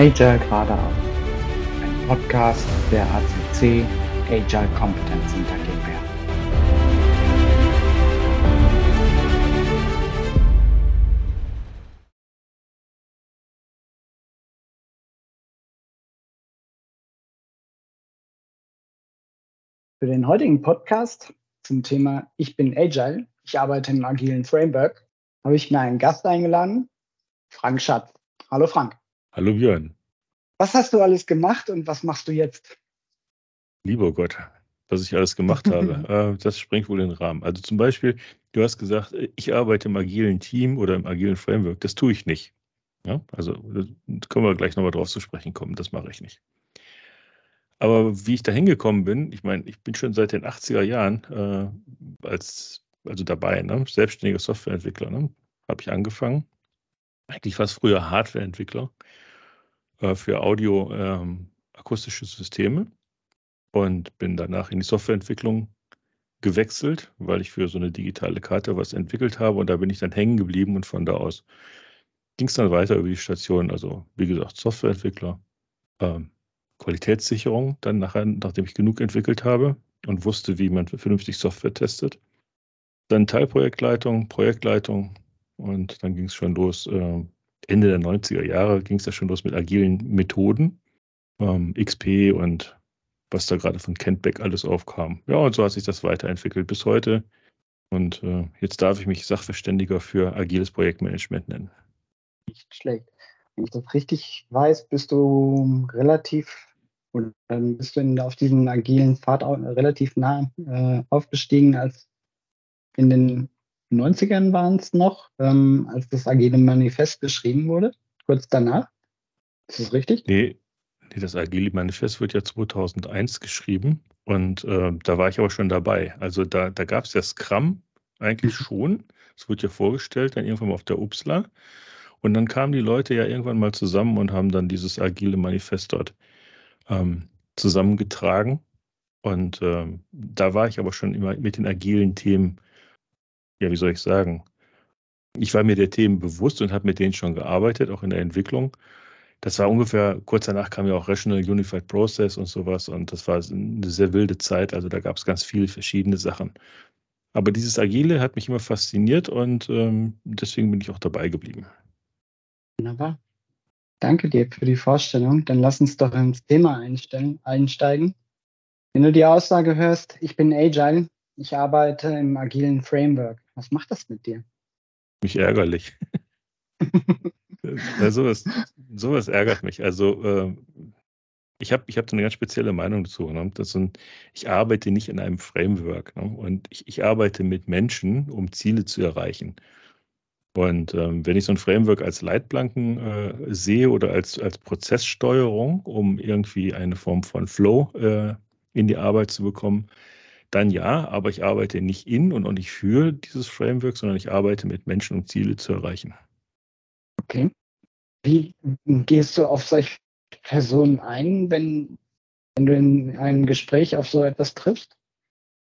Agile geradeaus. Ein Podcast der ACC Agile Competence Center GmbH. Für den heutigen Podcast zum Thema Ich bin Agile, ich arbeite im agilen Framework, habe ich mir einen Gast eingeladen, Frank Schatz. Hallo Frank. Hallo Björn. Was hast du alles gemacht und was machst du jetzt? Lieber Gott, was ich alles gemacht habe, äh, das sprengt wohl den Rahmen. Also zum Beispiel, du hast gesagt, ich arbeite im agilen Team oder im agilen Framework. Das tue ich nicht. Ja, also da können wir gleich nochmal drauf zu sprechen kommen. Das mache ich nicht. Aber wie ich da hingekommen bin, ich meine, ich bin schon seit den 80er Jahren äh, als, also dabei, ne? selbstständiger Softwareentwickler, ne? habe ich angefangen. Eigentlich fast früher Hardwareentwickler äh, für Audio ähm, akustische Systeme und bin danach in die Softwareentwicklung gewechselt, weil ich für so eine digitale Karte was entwickelt habe und da bin ich dann hängen geblieben und von da aus ging es dann weiter über die Station, also wie gesagt, Softwareentwickler, ähm, Qualitätssicherung, dann nachher, nachdem ich genug entwickelt habe und wusste, wie man vernünftig Software testet. Dann Teilprojektleitung, Projektleitung und dann ging es schon los. Äh, Ende der 90er Jahre ging es ja schon los mit agilen Methoden, ähm, XP und was da gerade von Kentbeck alles aufkam. Ja, und so hat sich das weiterentwickelt bis heute. Und äh, jetzt darf ich mich Sachverständiger für agiles Projektmanagement nennen. Nicht schlecht. Wenn ich das richtig weiß, bist du relativ und dann bist du in, auf diesen agilen Pfad relativ nah äh, aufgestiegen, als in den 90ern waren es noch, ähm, als das agile Manifest geschrieben wurde, kurz danach. Ist das richtig? Nee, nee das agile Manifest wird ja 2001 geschrieben und äh, da war ich aber schon dabei. Also da, da gab es ja Scrum eigentlich mhm. schon. Es wurde ja vorgestellt, dann irgendwann mal auf der UPSLA. Und dann kamen die Leute ja irgendwann mal zusammen und haben dann dieses agile Manifest dort ähm, zusammengetragen. Und ähm, da war ich aber schon immer mit den agilen Themen, ja, wie soll ich sagen, ich war mir der Themen bewusst und habe mit denen schon gearbeitet, auch in der Entwicklung. Das war ungefähr, kurz danach kam ja auch Rational Unified Process und sowas und das war eine sehr wilde Zeit, also da gab es ganz viele verschiedene Sachen. Aber dieses Agile hat mich immer fasziniert und ähm, deswegen bin ich auch dabei geblieben. Wunderbar. Danke dir für die Vorstellung. Dann lass uns doch ins Thema einsteigen. Wenn du die Aussage hörst, ich bin Agile, ich arbeite im agilen Framework, was macht das mit dir? Mich ärgerlich. ja, sowas, sowas ärgert mich. Also äh, ich habe ich hab eine ganz spezielle Meinung dazu. Ne? Das sind, ich arbeite nicht in einem Framework ne? und ich, ich arbeite mit Menschen, um Ziele zu erreichen. Und ähm, wenn ich so ein Framework als Leitplanken äh, sehe oder als, als Prozesssteuerung, um irgendwie eine Form von Flow äh, in die Arbeit zu bekommen, dann ja, aber ich arbeite nicht in und auch nicht für dieses Framework, sondern ich arbeite mit Menschen, um Ziele zu erreichen. Okay. Wie gehst du auf solche Personen ein, wenn, wenn du in einem Gespräch auf so etwas triffst?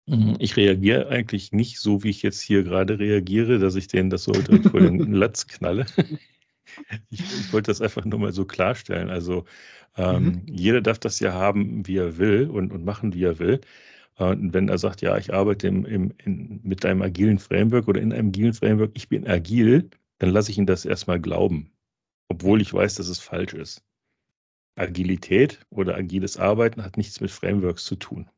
Mhm, ich reagiere eigentlich nicht so, wie ich jetzt hier gerade reagiere, dass ich denen das so direkt vor den Latz knalle. Ich, ich, wollte das einfach nur mal so klarstellen. Also ähm, mhm. jeder darf das ja haben, wie er will und, und machen, wie er will. Und wenn er sagt, ja, ich arbeite im, im, in, mit einem agilen Framework oder in einem agilen Framework, ich bin agil, dann lasse ich ihn das erstmal glauben, obwohl ich weiß, dass es falsch ist. Agilität oder agiles Arbeiten hat nichts mit Frameworks zu tun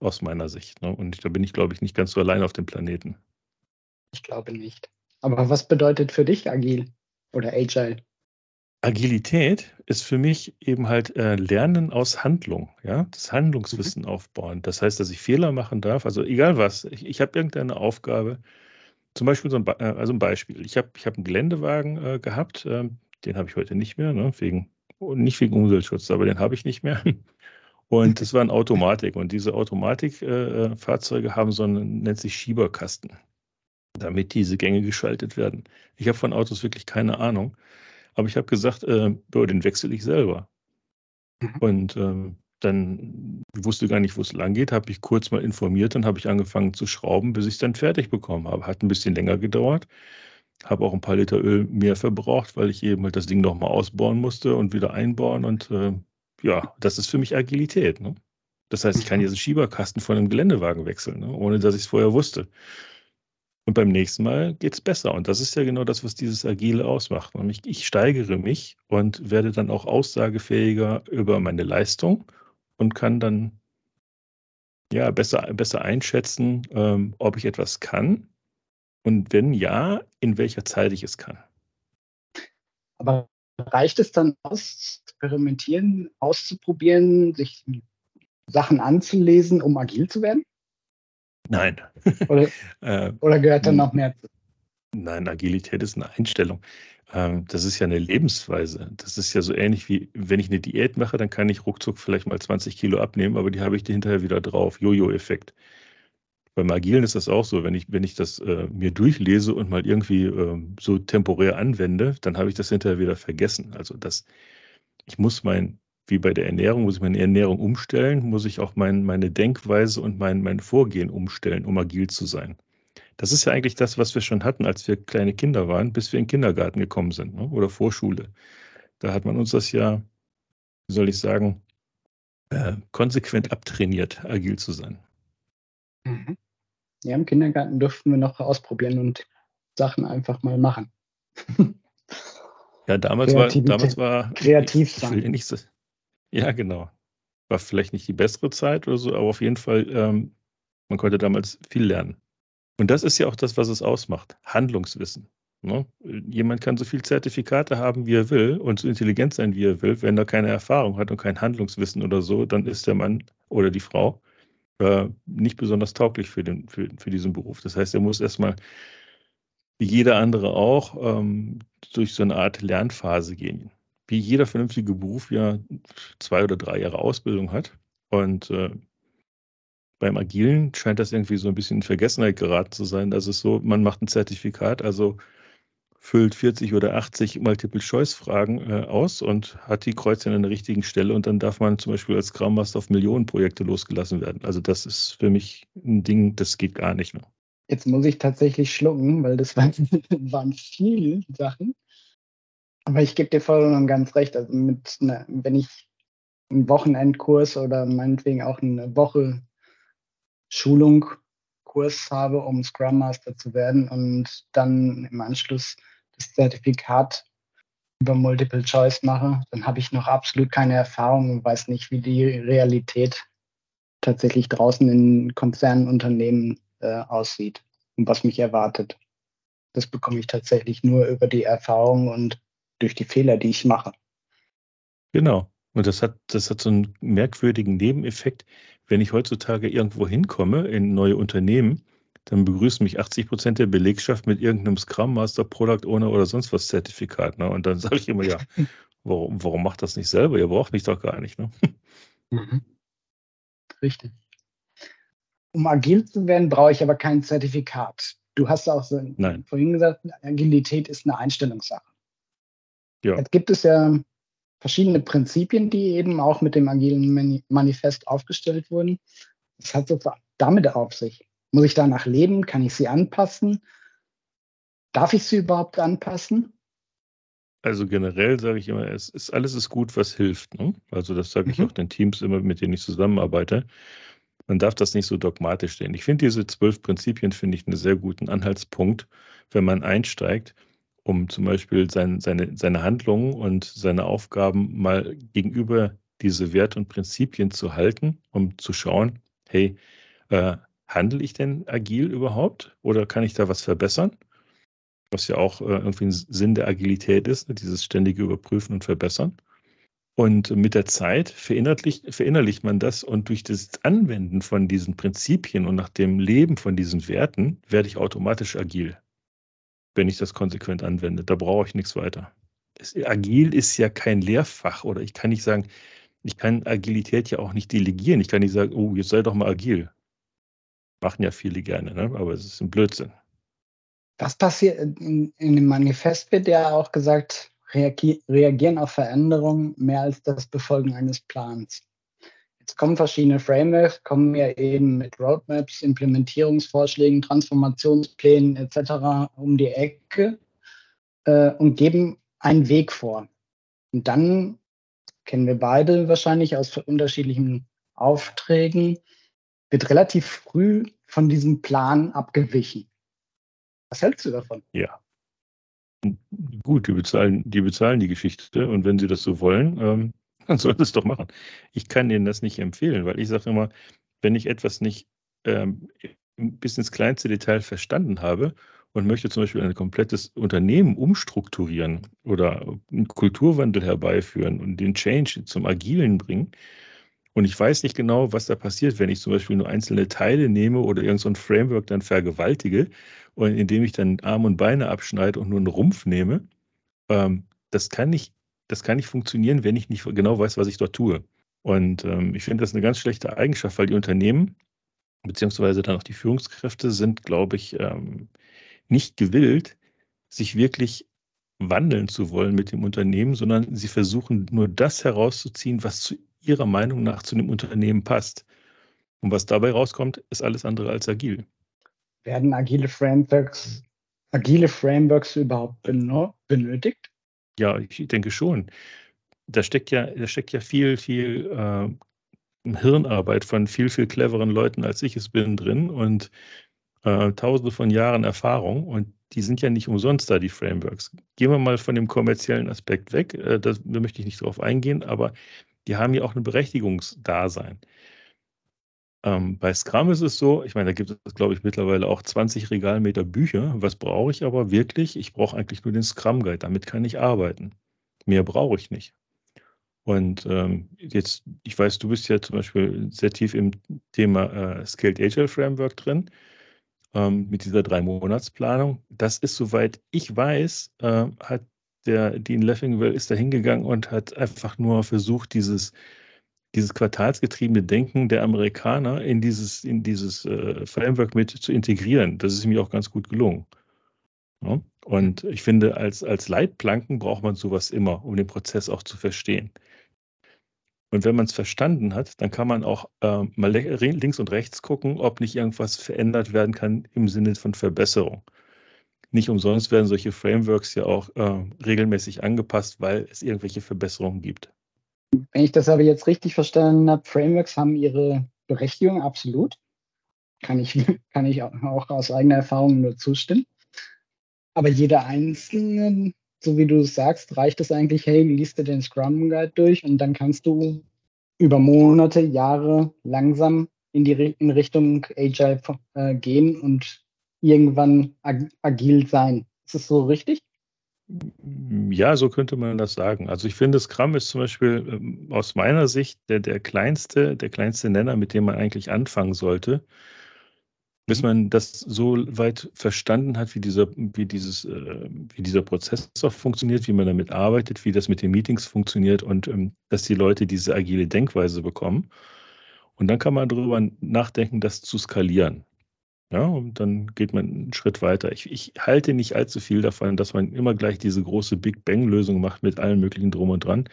aus meiner Sicht. Ne? Und da bin ich, glaube ich, nicht ganz so allein auf dem Planeten. Ich glaube nicht. Aber was bedeutet für dich agil oder agile? Agilität ist für mich eben halt äh, Lernen aus Handlung, ja, das Handlungswissen mhm. aufbauen. Das heißt, dass ich Fehler machen darf, also egal was, ich, ich habe irgendeine Aufgabe, zum Beispiel so ein, äh, also ein Beispiel. Ich habe ich hab einen Geländewagen äh, gehabt, ähm, den habe ich heute nicht mehr, ne, wegen, nicht wegen Umweltschutz, aber den habe ich nicht mehr. Und das waren Automatik. Und diese Automatikfahrzeuge äh, haben so einen, nennt sich Schieberkasten, damit diese Gänge geschaltet werden. Ich habe von Autos wirklich keine Ahnung. Aber ich habe gesagt, äh, den wechsle ich selber. Mhm. Und ähm, dann wusste gar nicht, wo es lang geht, habe ich kurz mal informiert, dann habe ich angefangen zu schrauben, bis ich es dann fertig bekommen habe. Hat ein bisschen länger gedauert. habe auch ein paar Liter Öl mehr verbraucht, weil ich eben halt das Ding nochmal ausbauen musste und wieder einbauen. Und äh, ja, das ist für mich Agilität. Ne? Das heißt, ich kann jetzt einen Schieberkasten von einem Geländewagen wechseln, ne? ohne dass ich es vorher wusste. Und beim nächsten Mal geht es besser. Und das ist ja genau das, was dieses Agile ausmacht. Nämlich ich steigere mich und werde dann auch aussagefähiger über meine Leistung und kann dann ja besser, besser einschätzen, ähm, ob ich etwas kann und wenn ja, in welcher Zeit ich es kann. Aber reicht es dann aus, experimentieren, auszuprobieren, sich Sachen anzulesen, um agil zu werden? Nein. Oder, äh, oder gehört dann noch mehr zu? Nein, Agilität ist eine Einstellung. Ähm, das ist ja eine Lebensweise. Das ist ja so ähnlich wie, wenn ich eine Diät mache, dann kann ich ruckzuck vielleicht mal 20 Kilo abnehmen, aber die habe ich hinterher wieder drauf. Jojo-Effekt. Beim Agilen ist das auch so. Wenn ich, wenn ich das äh, mir durchlese und mal irgendwie äh, so temporär anwende, dann habe ich das hinterher wieder vergessen. Also das, ich muss mein, wie bei der Ernährung, muss ich meine Ernährung umstellen, muss ich auch mein, meine Denkweise und mein, mein Vorgehen umstellen, um agil zu sein. Das ist ja eigentlich das, was wir schon hatten, als wir kleine Kinder waren, bis wir in den Kindergarten gekommen sind ne? oder Vorschule. Da hat man uns das ja, wie soll ich sagen, äh, konsequent abtrainiert, agil zu sein. Mhm. Ja, im Kindergarten durften wir noch ausprobieren und Sachen einfach mal machen. ja, damals war, damals war kreativ sein. Ich nicht so, ja, genau. War vielleicht nicht die bessere Zeit oder so, aber auf jeden Fall, ähm, man konnte damals viel lernen. Und das ist ja auch das, was es ausmacht. Handlungswissen. Ne? Jemand kann so viel Zertifikate haben, wie er will und so intelligent sein, wie er will. Wenn er keine Erfahrung hat und kein Handlungswissen oder so, dann ist der Mann oder die Frau äh, nicht besonders tauglich für, den, für, für diesen Beruf. Das heißt, er muss erstmal, wie jeder andere auch, ähm, durch so eine Art Lernphase gehen. Wie jeder vernünftige Beruf ja zwei oder drei Jahre Ausbildung hat. Und äh, beim Agilen scheint das irgendwie so ein bisschen in Vergessenheit geraten zu sein. Das ist so, man macht ein Zertifikat, also füllt 40 oder 80 Multiple-Choice-Fragen äh, aus und hat die Kreuze an der richtigen Stelle und dann darf man zum Beispiel als Scrum Master auf Millionenprojekte losgelassen werden. Also das ist für mich ein Ding, das geht gar nicht mehr. Jetzt muss ich tatsächlich schlucken, weil das waren, waren viele Sachen. Aber ich gebe dir voll und ganz recht. Also mit einer, wenn ich einen Wochenendkurs oder meinetwegen auch eine Woche Schulung, Kurs habe, um Scrum Master zu werden und dann im Anschluss das Zertifikat über Multiple Choice mache, dann habe ich noch absolut keine Erfahrung und weiß nicht, wie die Realität tatsächlich draußen in Konzernunternehmen äh, aussieht und was mich erwartet. Das bekomme ich tatsächlich nur über die Erfahrung und durch die Fehler, die ich mache. Genau. Und das hat, das hat so einen merkwürdigen Nebeneffekt. Wenn ich heutzutage irgendwo hinkomme in neue Unternehmen, dann begrüßen mich 80 Prozent der Belegschaft mit irgendeinem Scrum Master, Product Owner oder sonst was Zertifikat. Ne? Und dann sage ich immer, ja, warum, warum macht das nicht selber? Ihr braucht mich doch gar nicht. Ne? Mhm. Richtig. Um agil zu werden, brauche ich aber kein Zertifikat. Du hast auch so Nein. vorhin gesagt, Agilität ist eine Einstellungssache. Ja. Jetzt gibt es ja verschiedene Prinzipien, die eben auch mit dem agilen Manifest aufgestellt wurden. Das hat so damit auf sich. Muss ich danach leben? Kann ich sie anpassen? Darf ich sie überhaupt anpassen? Also generell sage ich immer, es ist alles ist gut, was hilft. Ne? Also das sage ich mhm. auch den Teams immer, mit denen ich zusammenarbeite. Man darf das nicht so dogmatisch sehen. Ich finde diese zwölf Prinzipien finde ich einen sehr guten Anhaltspunkt, wenn man einsteigt, um zum Beispiel sein, seine, seine Handlungen und seine Aufgaben mal gegenüber diese Werte und Prinzipien zu halten, um zu schauen, hey, äh, handle ich denn agil überhaupt oder kann ich da was verbessern? Was ja auch äh, irgendwie ein Sinn der Agilität ist, ne? dieses ständige Überprüfen und Verbessern. Und mit der Zeit verinnerlicht, verinnerlicht man das und durch das Anwenden von diesen Prinzipien und nach dem Leben von diesen Werten werde ich automatisch agil, wenn ich das konsequent anwende. Da brauche ich nichts weiter. Es, agil ist ja kein Lehrfach oder ich kann nicht sagen, ich kann Agilität ja auch nicht delegieren. Ich kann nicht sagen, oh, jetzt sei doch mal agil. Machen ja viele gerne, ne? aber es ist ein Blödsinn. Was passiert in, in dem Manifest wird ja auch gesagt, reagieren auf Veränderungen mehr als das Befolgen eines Plans. Jetzt kommen verschiedene Frameworks, kommen ja eben mit Roadmaps, Implementierungsvorschlägen, Transformationsplänen etc. um die Ecke. äh, und geben einen Weg vor. Und dann kennen wir beide wahrscheinlich aus unterschiedlichen Aufträgen, wird relativ früh von diesem Plan abgewichen. Was hältst du davon? Ja. Gut, die bezahlen, die bezahlen die Geschichte und wenn sie das so wollen, ähm, dann sie es doch machen. Ich kann ihnen das nicht empfehlen, weil ich sage immer, wenn ich etwas nicht ähm, bis ins kleinste Detail verstanden habe und möchte zum Beispiel ein komplettes Unternehmen umstrukturieren oder einen Kulturwandel herbeiführen und den Change zum Agilen bringen, und ich weiß nicht genau, was da passiert, wenn ich zum Beispiel nur einzelne Teile nehme oder irgendein so Framework dann vergewaltige und indem ich dann Arme und Beine abschneide und nur einen Rumpf nehme. Ähm, das kann nicht, das kann nicht funktionieren, wenn ich nicht genau weiß, was ich dort tue. Und ähm, ich finde das eine ganz schlechte Eigenschaft, weil die Unternehmen beziehungsweise dann auch die Führungskräfte sind, glaube ich, ähm, nicht gewillt, sich wirklich wandeln zu wollen mit dem Unternehmen, sondern sie versuchen nur das herauszuziehen, was zu ihrer Meinung nach zu dem Unternehmen passt. Und was dabei rauskommt, ist alles andere als agil. Werden agile Frameworks, agile Frameworks überhaupt benötigt? Ja, ich denke schon. Da steckt ja, da steckt ja viel, viel äh, Hirnarbeit von viel, viel cleveren Leuten, als ich es bin, drin und äh, tausende von Jahren Erfahrung. Und die sind ja nicht umsonst da, die Frameworks. Gehen wir mal von dem kommerziellen Aspekt weg, äh, da möchte ich nicht drauf eingehen, aber die haben ja auch ein Berechtigungsdasein. Ähm, bei Scrum ist es so, ich meine, da gibt es, glaube ich, mittlerweile auch 20 Regalmeter Bücher. Was brauche ich aber wirklich? Ich brauche eigentlich nur den Scrum Guide, damit kann ich arbeiten. Mehr brauche ich nicht. Und ähm, jetzt, ich weiß, du bist ja zum Beispiel sehr tief im Thema äh, Scaled Agile Framework drin, ähm, mit dieser Drei-Monats-Planung. Das ist, soweit ich weiß, äh, hat der Dean Leffingwell ist da hingegangen und hat einfach nur versucht, dieses, dieses quartalsgetriebene Denken der Amerikaner in dieses, in dieses äh, Framework mit zu integrieren. Das ist mir auch ganz gut gelungen. Ja? Und ich finde, als, als Leitplanken braucht man sowas immer, um den Prozess auch zu verstehen. Und wenn man es verstanden hat, dann kann man auch äh, mal links und rechts gucken, ob nicht irgendwas verändert werden kann im Sinne von Verbesserung. Nicht umsonst werden solche Frameworks ja auch äh, regelmäßig angepasst, weil es irgendwelche Verbesserungen gibt. Wenn ich das aber jetzt richtig verstanden habe, Frameworks haben ihre Berechtigung absolut. Kann ich, kann ich auch aus eigener Erfahrung nur zustimmen. Aber jeder einzelne so wie du sagst, reicht es eigentlich, hey, liest dir den Scrum Guide durch und dann kannst du über Monate, Jahre langsam in die in Richtung Agile äh, gehen und irgendwann ag agil sein. Ist das so richtig? Ja, so könnte man das sagen. Also ich finde, Scrum ist zum Beispiel ähm, aus meiner Sicht der, der kleinste, der kleinste Nenner, mit dem man eigentlich anfangen sollte bis man das so weit verstanden hat, wie dieser, wie dieses, äh, wie dieser Prozess auch funktioniert, wie man damit arbeitet, wie das mit den Meetings funktioniert und ähm, dass die Leute diese agile Denkweise bekommen. Und dann kann man darüber nachdenken, das zu skalieren. Ja, und dann geht man einen Schritt weiter. Ich, ich halte nicht allzu viel davon, dass man immer gleich diese große Big Bang-Lösung macht mit allen möglichen Drum und Dran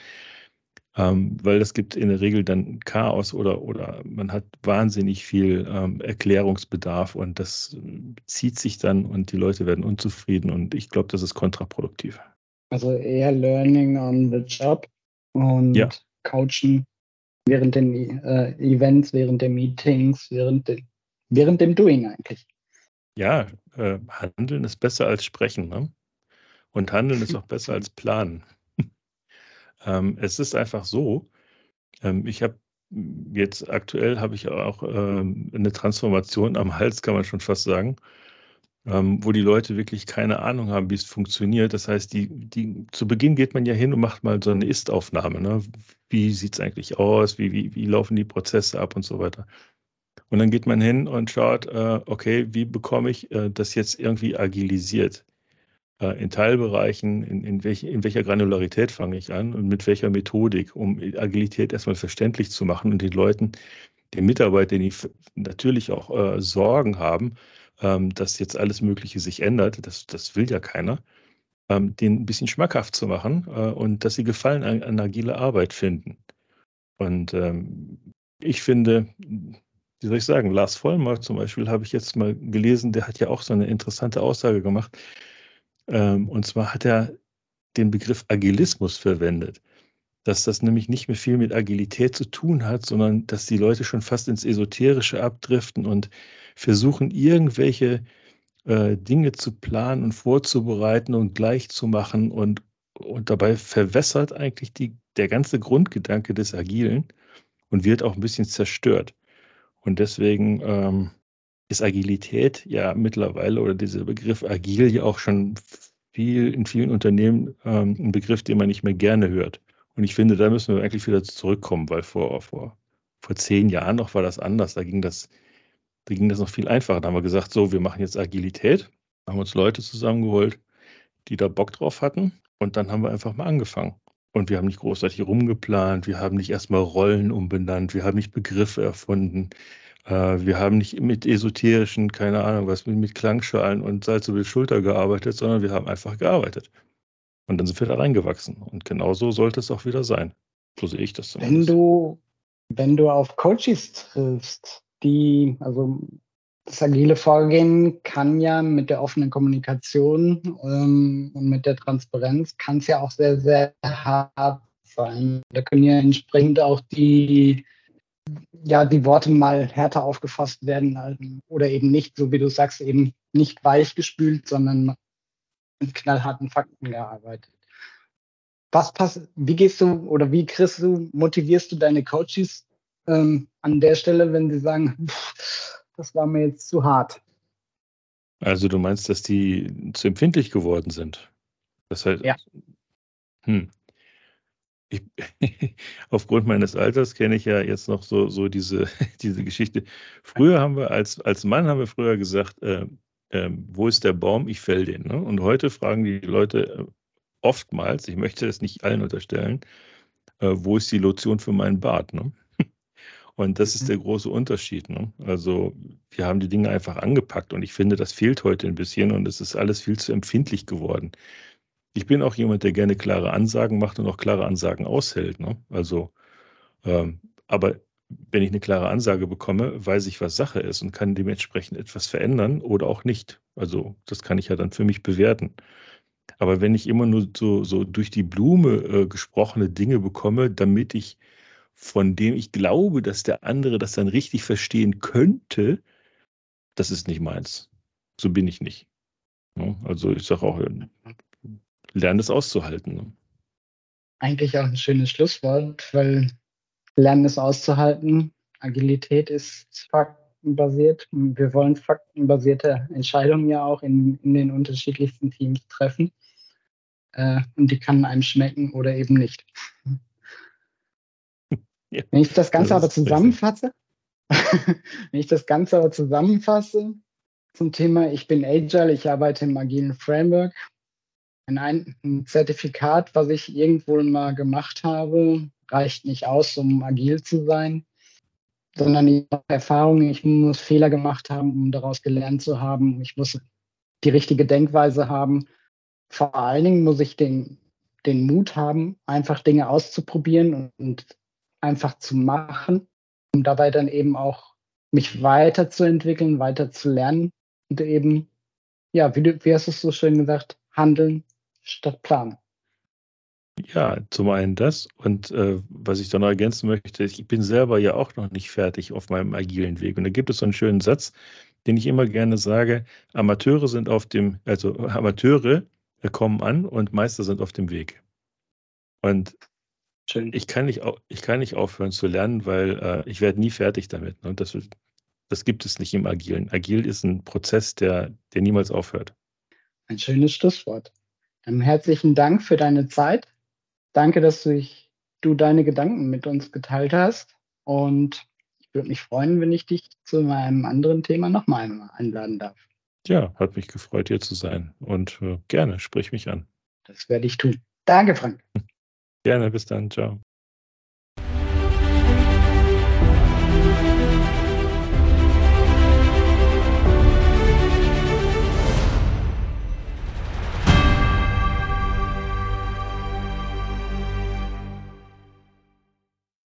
ähm, weil das gibt in der Regel dann Chaos oder, oder man hat wahnsinnig viel ähm, Erklärungsbedarf und das zieht sich dann und die Leute werden unzufrieden und ich glaube, das ist kontraproduktiv. Also eher Learning on the Job und ja. Coachen während den äh, Events, während der Meetings, während, de, während dem Doing eigentlich. Ja, äh, Handeln ist besser als Sprechen. Ne? Und Handeln ist auch besser als Planen. Ähm, es ist einfach so, ähm, ich habe jetzt aktuell habe ich auch ähm, eine Transformation am Hals, kann man schon fast sagen, ähm, wo die Leute wirklich keine Ahnung haben, wie es funktioniert. Das heißt, die, die, zu Beginn geht man ja hin und macht mal so eine Ist-Aufnahme. Ne? Wie sieht es eigentlich aus? Wie, wie, wie laufen die Prozesse ab und so weiter? Und dann geht man hin und schaut, äh, okay, wie bekomme ich äh, das jetzt irgendwie agilisiert? Äh, in Teilbereichen, in, in, welch, in welcher Granularität fange ich an und mit welcher Methodik, um Agilität erstmal verständlich zu machen und den Leuten, den Mitarbeitern, die natürlich auch äh, Sorgen haben, ähm, dass jetzt alles Mögliche sich ändert, das, das will ja keiner, ähm, den ein bisschen schmackhaft zu machen äh, und dass sie Gefallen an, an agile Arbeit finden. Und ähm, ich finde, wie soll ich sagen, Lars Vollmer zum Beispiel habe ich jetzt mal gelesen, der hat ja auch so eine interessante Aussage gemacht Ähm, und zwar hat er den Begriff Agilismus verwendet. Dass das nämlich nicht mehr viel mit Agilität zu tun hat, sondern dass die Leute schon fast ins Esoterische abdriften und versuchen, irgendwelche äh, Dinge zu planen und vorzubereiten und gleich zu machen und, und dabei verwässert eigentlich die, der ganze Grundgedanke des Agilen und wird auch ein bisschen zerstört. Und deswegen ähm, ist Agilität ja mittlerweile oder dieser Begriff agil ja auch schon viel in vielen Unternehmen ähm, ein Begriff, den man nicht mehr gerne hört. Und ich finde, da müssen wir eigentlich wieder zurückkommen, weil vor, vor, vor zehn Jahren noch war das anders. Da ging das, da ging das noch viel einfacher. Da haben wir gesagt, so, wir machen jetzt Agilität, haben uns Leute zusammengeholt, die da Bock drauf hatten. Und dann haben wir einfach mal angefangen. Und wir haben nicht großartig rumgeplant, wir haben nicht erstmal Rollen umbenannt, wir haben nicht Begriffe erfunden, äh, wir haben nicht mit esoterischen, keine Ahnung was, mit, mit Klangschalen und Salz über die Schulter gearbeitet, sondern wir haben einfach gearbeitet. Und dann sind wir da reingewachsen. Und genauso sollte es auch wieder sein. So sehe ich das zumindest. Wenn du, wenn du auf Coaches triffst, die, also das agile Vorgehen kann ja mit der offenen Kommunikation ähm, und mit der Transparenz kann es ja auch sehr, sehr hart sein. Da können ja entsprechend auch die, ja, die Worte mal härter aufgefasst werden oder eben nicht, so wie du sagst, eben nicht weichgespült, sondern mit knallharten Fakten gearbeitet. Was passt, wie gehst du oder wie kriegst du, motivierst du deine Coaches ähm, an der Stelle, wenn sie sagen, pff, das war mir jetzt zu hart? Also du meinst, dass die zu empfindlich geworden sind? Das heißt, ja. Hm. Ich, aufgrund meines Alters kenne ich ja jetzt noch so, so diese, diese Geschichte. Früher haben wir als, als Mann haben wir früher gesagt, äh, ähm, wo ist der Baum, ich fäll den. Ne? Und heute fragen die Leute äh, oftmals, ich möchte das nicht allen unterstellen, äh, wo ist die Lotion für meinen Bart? Ne? Und das ist mhm. der große Unterschied. Ne? Also wir haben die Dinge einfach angepackt und ich finde, das fehlt heute ein bisschen und es ist alles viel zu empfindlich geworden. Ich bin auch jemand, der gerne klare Ansagen macht und auch klare Ansagen aushält. Ne? Also, ähm, aber wenn ich eine klare Ansage bekomme, weiß ich, was Sache ist und kann dementsprechend etwas verändern oder auch nicht. Also das kann ich ja dann für mich bewerten. Aber wenn ich immer nur so, so durch die Blume äh, gesprochene Dinge bekomme, damit ich von dem ich glaube, dass der andere das dann richtig verstehen könnte, das ist nicht meins. So bin ich nicht. Also ich sage auch, lerne es auszuhalten. Ne? Eigentlich auch ein schönes Schlusswort, weil Lernen es auszuhalten. Agilität ist faktenbasiert. Wir wollen faktenbasierte Entscheidungen ja auch in, in den unterschiedlichsten Teams treffen. Äh, und die kann einem schmecken oder eben nicht. Ja, Wenn ich das Ganze das aber zusammenfasse, wenn ich das Ganze aber zusammenfasse zum Thema, ich bin Agile, ich arbeite im agilen Framework, ein, ein Zertifikat, was ich irgendwo mal gemacht habe, reicht nicht aus, um agil zu sein, sondern ich habe Erfahrung, ich muss Fehler gemacht haben, um daraus gelernt zu haben. Ich muss die richtige Denkweise haben. Vor allen Dingen muss ich den, den Mut haben, einfach Dinge auszuprobieren und, und einfach zu machen, um dabei dann eben auch mich weiterzuentwickeln, weiter zu lernen und eben, ja, wie, du, wie hast du es so schön gesagt, handeln statt planen. Ja, zum einen das und äh, was ich da noch ergänzen möchte, ich bin selber ja auch noch nicht fertig auf meinem agilen Weg. Und da gibt es so einen schönen Satz, den ich immer gerne sage: Amateure sind auf dem, also Amateure kommen an und Meister sind auf dem Weg. Und. Ich kann nicht, ich kann nicht aufhören zu lernen, weil äh, ich werde nie fertig damit. Ne? Und das, das gibt es nicht im Agilen. Agil ist ein Prozess, der, der niemals aufhört. Ein schönes Schlusswort. Dann herzlichen Dank für deine Zeit. Danke, dass du, dich, du deine Gedanken mit uns geteilt hast. Und ich würde mich freuen, wenn ich dich zu einem anderen Thema nochmal einladen darf. Ja, hat mich gefreut, hier zu sein. Und äh, gerne, sprich mich an. Das werde ich tun. Danke, Frank. Gerne, bis dann. Ciao.